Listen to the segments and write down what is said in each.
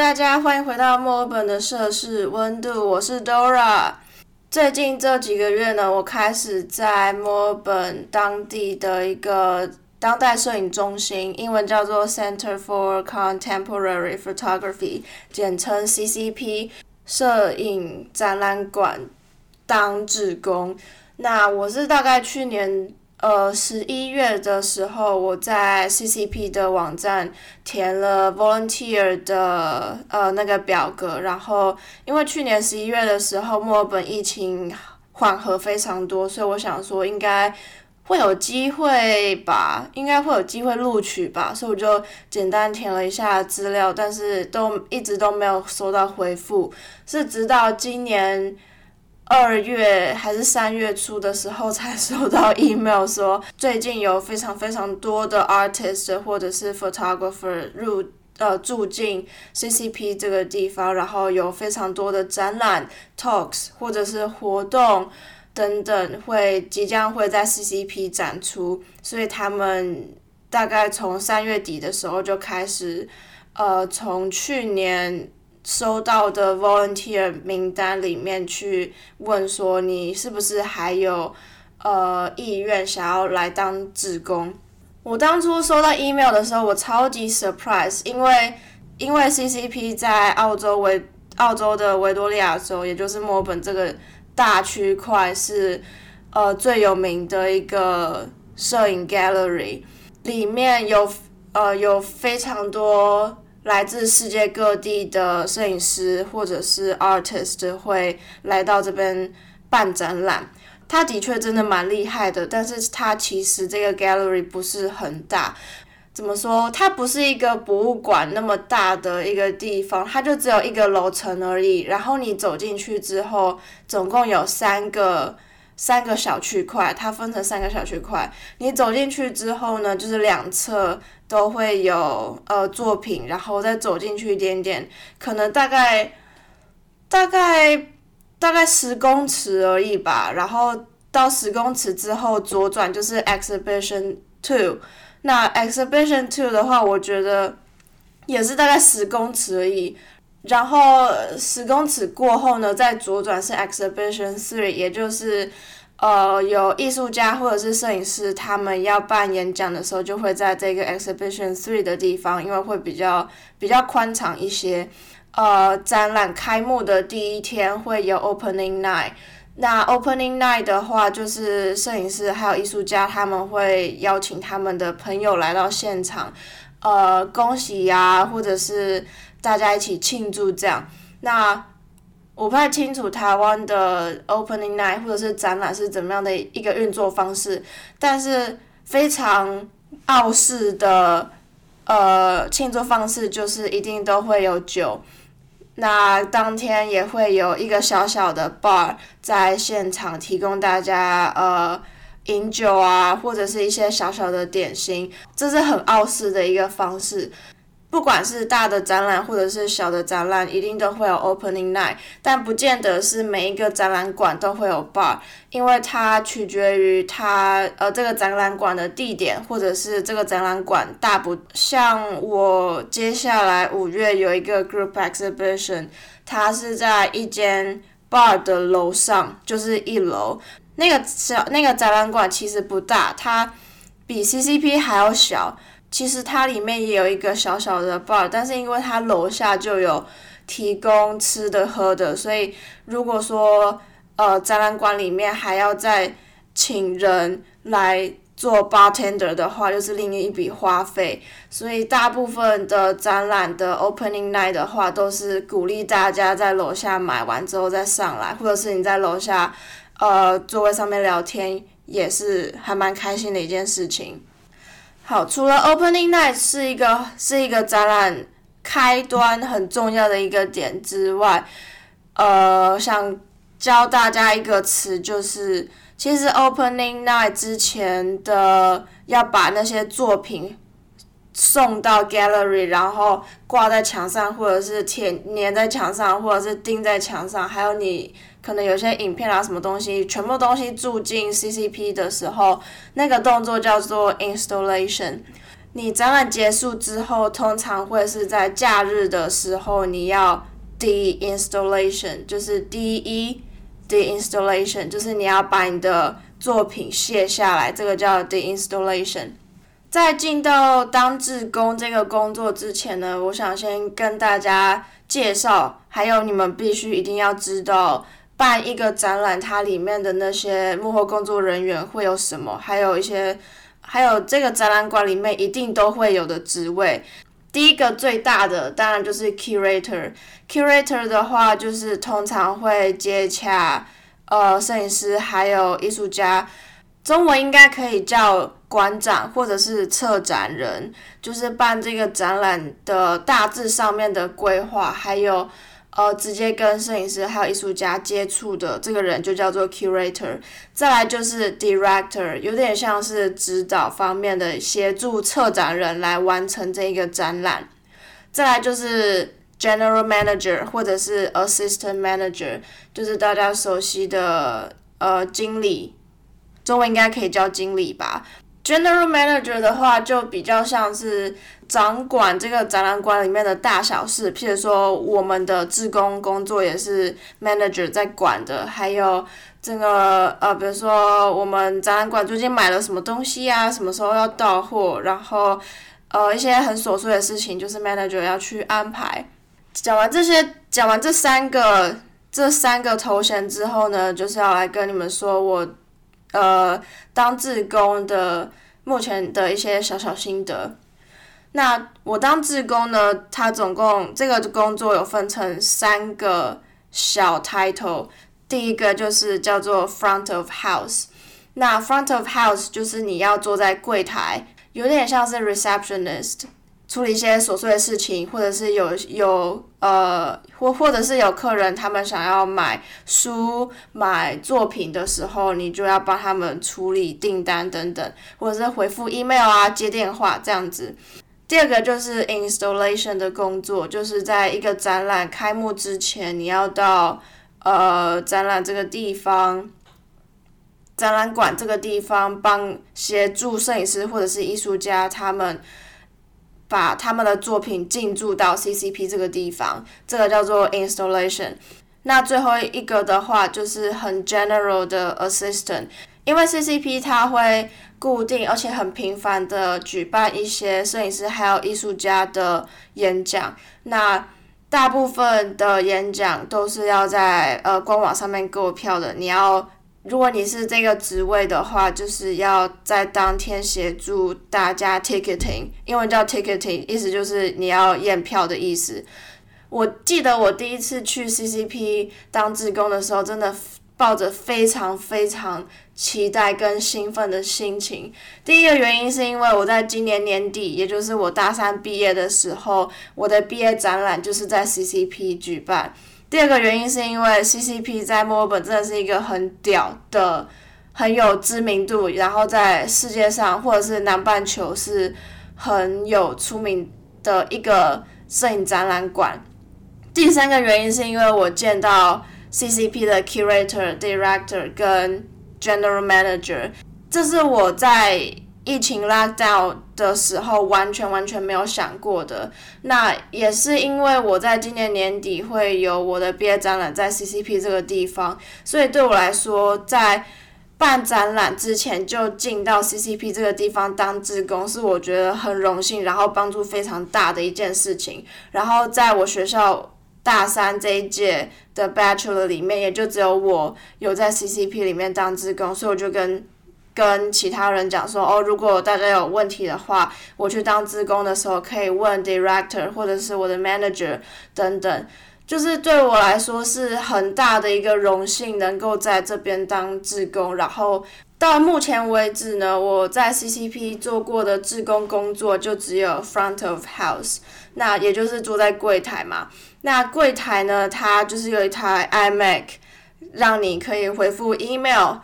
大家欢迎回到墨尔本的摄氏温度，我是 Dora。最近这几个月呢，我开始在墨尔本当地的一个当代摄影中心，英文叫做 Center for Contemporary Photography，简称 CCP，摄影展览馆当志工。那我是大概去年。呃，十一月的时候，我在 CCP 的网站填了 volunteer 的呃那个表格，然后因为去年十一月的时候，墨尔本疫情缓和非常多，所以我想说应该会有机会吧，应该会有机会录取吧，所以我就简单填了一下资料，但是都一直都没有收到回复，是直到今年。二月还是三月初的时候才收到 email 说，最近有非常非常多的 artist 或者是 photographer 入呃住进 CCP 这个地方，然后有非常多的展览 talks 或者是活动等等会即将会在 CCP 展出，所以他们大概从三月底的时候就开始，呃，从去年。收到的 volunteer 名单里面去问说你是不是还有呃意愿想要来当志工？我当初收到 email 的时候，我超级 surprise，因为因为 CCP 在澳洲维澳洲的维多利亚州，也就是墨尔本这个大区块是呃最有名的一个摄影 gallery，里面有呃有非常多。来自世界各地的摄影师或者是 artist 会来到这边办展览，他的确真的蛮厉害的，但是他其实这个 gallery 不是很大，怎么说？它不是一个博物馆那么大的一个地方，它就只有一个楼层而已。然后你走进去之后，总共有三个。三个小区块，它分成三个小区块。你走进去之后呢，就是两侧都会有呃作品，然后再走进去一点点，可能大概大概大概十公尺而已吧。然后到十公尺之后左转就是 Exhibition Two。那 Exhibition Two 的话，我觉得也是大概十公尺而已。然后十公尺过后呢，再左转是 Exhibition Three，也就是，呃，有艺术家或者是摄影师他们要办演讲的时候，就会在这个 Exhibition Three 的地方，因为会比较比较宽敞一些。呃，展览开幕的第一天会有 Opening Night，那 Opening Night 的话，就是摄影师还有艺术家他们会邀请他们的朋友来到现场，呃，恭喜呀，或者是。大家一起庆祝这样，那我不太清楚台湾的 opening night 或者是展览是怎么样的一个运作方式，但是非常傲视的呃庆祝方式就是一定都会有酒，那当天也会有一个小小的 bar 在现场提供大家呃饮酒啊，或者是一些小小的点心，这是很傲视的一个方式。不管是大的展览或者是小的展览，一定都会有 opening night，但不见得是每一个展览馆都会有 bar，因为它取决于它呃这个展览馆的地点，或者是这个展览馆大不像我接下来五月有一个 group exhibition，它是在一间 bar 的楼上，就是一楼，那个小那个展览馆其实不大，它比 CCP 还要小。其实它里面也有一个小小的 bar，但是因为它楼下就有提供吃的喝的，所以如果说呃展览馆里面还要再请人来做 bartender 的话，就是另一笔花费。所以大部分的展览的 opening night 的话，都是鼓励大家在楼下买完之后再上来，或者是你在楼下呃座位上面聊天，也是还蛮开心的一件事情。好，除了 Opening Night 是一个是一个展览开端很重要的一个点之外，呃，想教大家一个词，就是其实 Opening Night 之前的要把那些作品送到 Gallery，然后挂在墙上，或者是贴粘在墙上，或者是钉在墙上，还有你。可能有些影片啊，什么东西，全部东西住进 CCP 的时候，那个动作叫做 installation。你展览结束之后，通常会是在假日的时候，你要 de-installation，就是 de de-installation，就是你要把你的作品卸下来，这个叫 de-installation。在进到当志工这个工作之前呢，我想先跟大家介绍，还有你们必须一定要知道，办一个展览它里面的那些幕后工作人员会有什么，还有一些。还有这个展览馆里面一定都会有的职位，第一个最大的当然就是 curator。curator 的话就是通常会接洽呃摄影师还有艺术家，中文应该可以叫馆长或者是策展人，就是办这个展览的大致上面的规划，还有。呃，直接跟摄影师还有艺术家接触的这个人就叫做 curator，再来就是 director，有点像是指导方面的协助策展人来完成这一个展览，再来就是 general manager 或者是 assistant manager，就是大家熟悉的呃经理，中文应该可以叫经理吧。General Manager 的话，就比较像是掌管这个展览馆里面的大小事，譬如说我们的志工工作也是 Manager 在管的，还有这个呃，比如说我们展览馆最近买了什么东西啊，什么时候要到货，然后呃一些很琐碎的事情，就是 Manager 要去安排。讲完这些，讲完这三个这三个头衔之后呢，就是要来跟你们说我。呃，当志工的目前的一些小小心得。那我当志工呢，它总共这个工作有分成三个小 title。第一个就是叫做 front of house。那 front of house 就是你要坐在柜台，有点像是 receptionist。处理一些琐碎的事情，或者是有有呃，或或者是有客人他们想要买书、买作品的时候，你就要帮他们处理订单等等，或者是回复 email 啊、接电话这样子。第二个就是 installation 的工作，就是在一个展览开幕之前，你要到呃展览这个地方、展览馆这个地方，帮协助摄影师或者是艺术家他们。把他们的作品进驻到 CCP 这个地方，这个叫做 installation。那最后一个的话就是很 general 的 assistant，因为 CCP 它会固定而且很频繁的举办一些摄影师还有艺术家的演讲，那大部分的演讲都是要在呃官网上面购票的，你要。如果你是这个职位的话，就是要在当天协助大家 ticketing，英文叫 ticketing，意思就是你要验票的意思。我记得我第一次去 CCP 当志工的时候，真的抱着非常非常期待跟兴奋的心情。第一个原因是因为我在今年年底，也就是我大三毕业的时候，我的毕业展览就是在 CCP 举办。第二个原因是因为 CCP 在墨尔本真的是一个很屌的、很有知名度，然后在世界上或者是南半球是很有出名的一个摄影展览馆。第三个原因是因为我见到 CCP 的 curator、director 跟 general manager，这是我在。疫情 lockdown 的时候，完全完全没有想过的。那也是因为我在今年年底会有我的毕业展览在 CCP 这个地方，所以对我来说，在办展览之前就进到 CCP 这个地方当志工，是我觉得很荣幸，然后帮助非常大的一件事情。然后在我学校大三这一届的 Bachelor 里面，也就只有我有在 CCP 里面当志工，所以我就跟。跟其他人讲说哦，如果大家有问题的话，我去当志工的时候可以问 director 或者是我的 manager 等等，就是对我来说是很大的一个荣幸，能够在这边当志工。然后到目前为止呢，我在 CCP 做过的志工工作就只有 front of house，那也就是坐在柜台嘛。那柜台呢，它就是有一台 iMac，让你可以回复 email。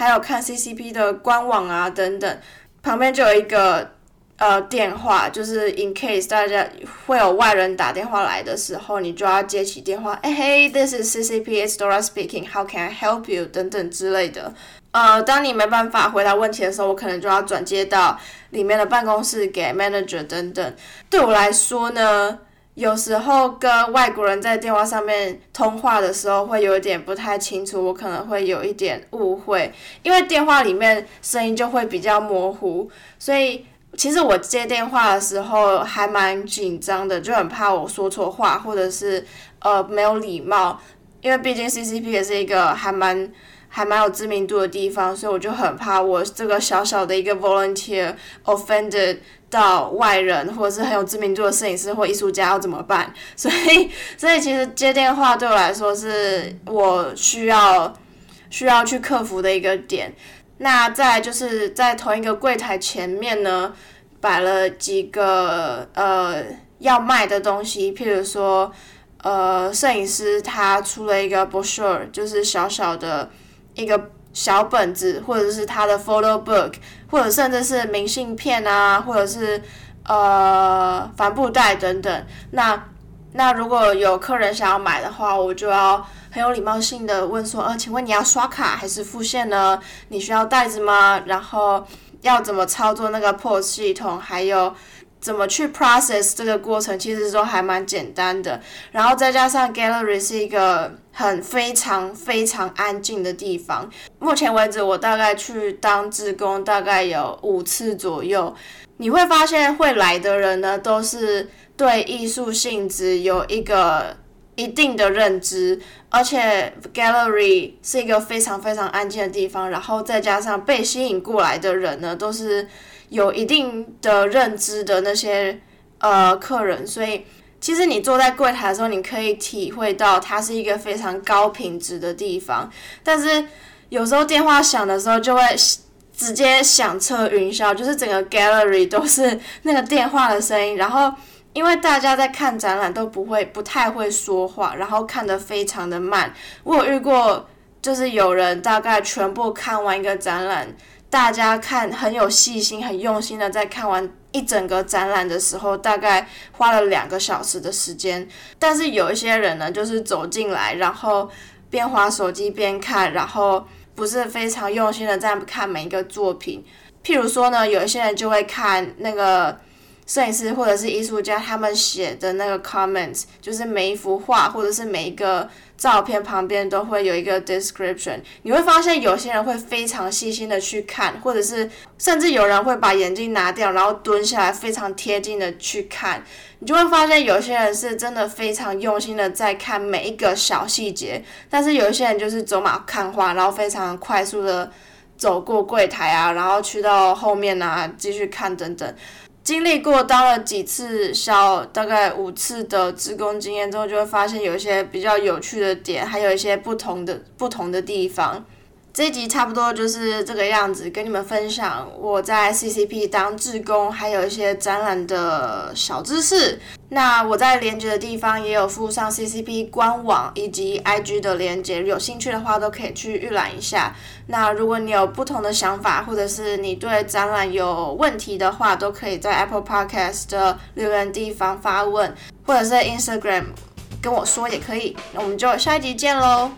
还有看 CCP 的官网啊等等，旁边就有一个呃电话，就是 in case 大家会有外人打电话来的时候，你就要接起电话，哎嘿，this is CCP, it's Dora speaking, how can I help you 等等之类的。呃，当你没办法回答问题的时候，我可能就要转接到里面的办公室给 manager 等等。对我来说呢，有时候跟外国人在电话上面通话的时候会有一点不太清楚，我可能会有一点误会，因为电话里面声音就会比较模糊，所以其实我接电话的时候还蛮紧张的，就很怕我说错话或者是呃没有礼貌，因为毕竟 CCP 也是一个还蛮。还蛮有知名度的地方，所以我就很怕我这个小小的一个 volunteer offended 到外人或者是很有知名度的摄影师或艺术家要怎么办？所以，所以其实接电话对我来说是我需要需要去克服的一个点。那再就是在同一个柜台前面呢，摆了几个呃要卖的东西，譬如说呃摄影师他出了一个 brochure，就是小小的。一个小本子，或者是他的 photo book，或者甚至是明信片啊，或者是呃帆布袋等等。那那如果有客人想要买的话，我就要很有礼貌性的问说，呃，请问你要刷卡还是付现呢？你需要袋子吗？然后要怎么操作那个 POS 系统？还有。怎么去 process 这个过程，其实都还蛮简单的。然后再加上 gallery 是一个很非常非常安静的地方。目前为止，我大概去当志工大概有五次左右。你会发现会来的人呢，都是对艺术性质有一个一定的认知，而且 gallery 是一个非常非常安静的地方。然后再加上被吸引过来的人呢，都是。有一定的认知的那些呃客人，所以其实你坐在柜台的时候，你可以体会到它是一个非常高品质的地方。但是有时候电话响的时候，就会直接响彻云霄，就是整个 gallery 都是那个电话的声音。然后因为大家在看展览都不会不太会说话，然后看得非常的慢。我有遇过，就是有人大概全部看完一个展览。大家看很有细心、很用心的在看完一整个展览的时候，大概花了两个小时的时间。但是有一些人呢，就是走进来，然后边划手机边看，然后不是非常用心的在看每一个作品。譬如说呢，有一些人就会看那个摄影师或者是艺术家他们写的那个 comments，就是每一幅画或者是每一个。照片旁边都会有一个 description，你会发现有些人会非常细心的去看，或者是甚至有人会把眼镜拿掉，然后蹲下来非常贴近的去看，你就会发现有些人是真的非常用心的在看每一个小细节，但是有一些人就是走马看花，然后非常快速的走过柜台啊，然后去到后面啊继续看等等。经历过当了几次小大概五次的职工经验之后，就会发现有一些比较有趣的点，还有一些不同的不同的地方。这一集差不多就是这个样子，跟你们分享我在 CCP 当志工，还有一些展览的小知识。那我在连接的地方也有附上 CCP 官网以及 IG 的连接，有兴趣的话都可以去预览一下。那如果你有不同的想法，或者是你对展览有问题的话，都可以在 Apple Podcast 的留言地方发问，或者是 Instagram 跟我说也可以。那我们就下一集见喽。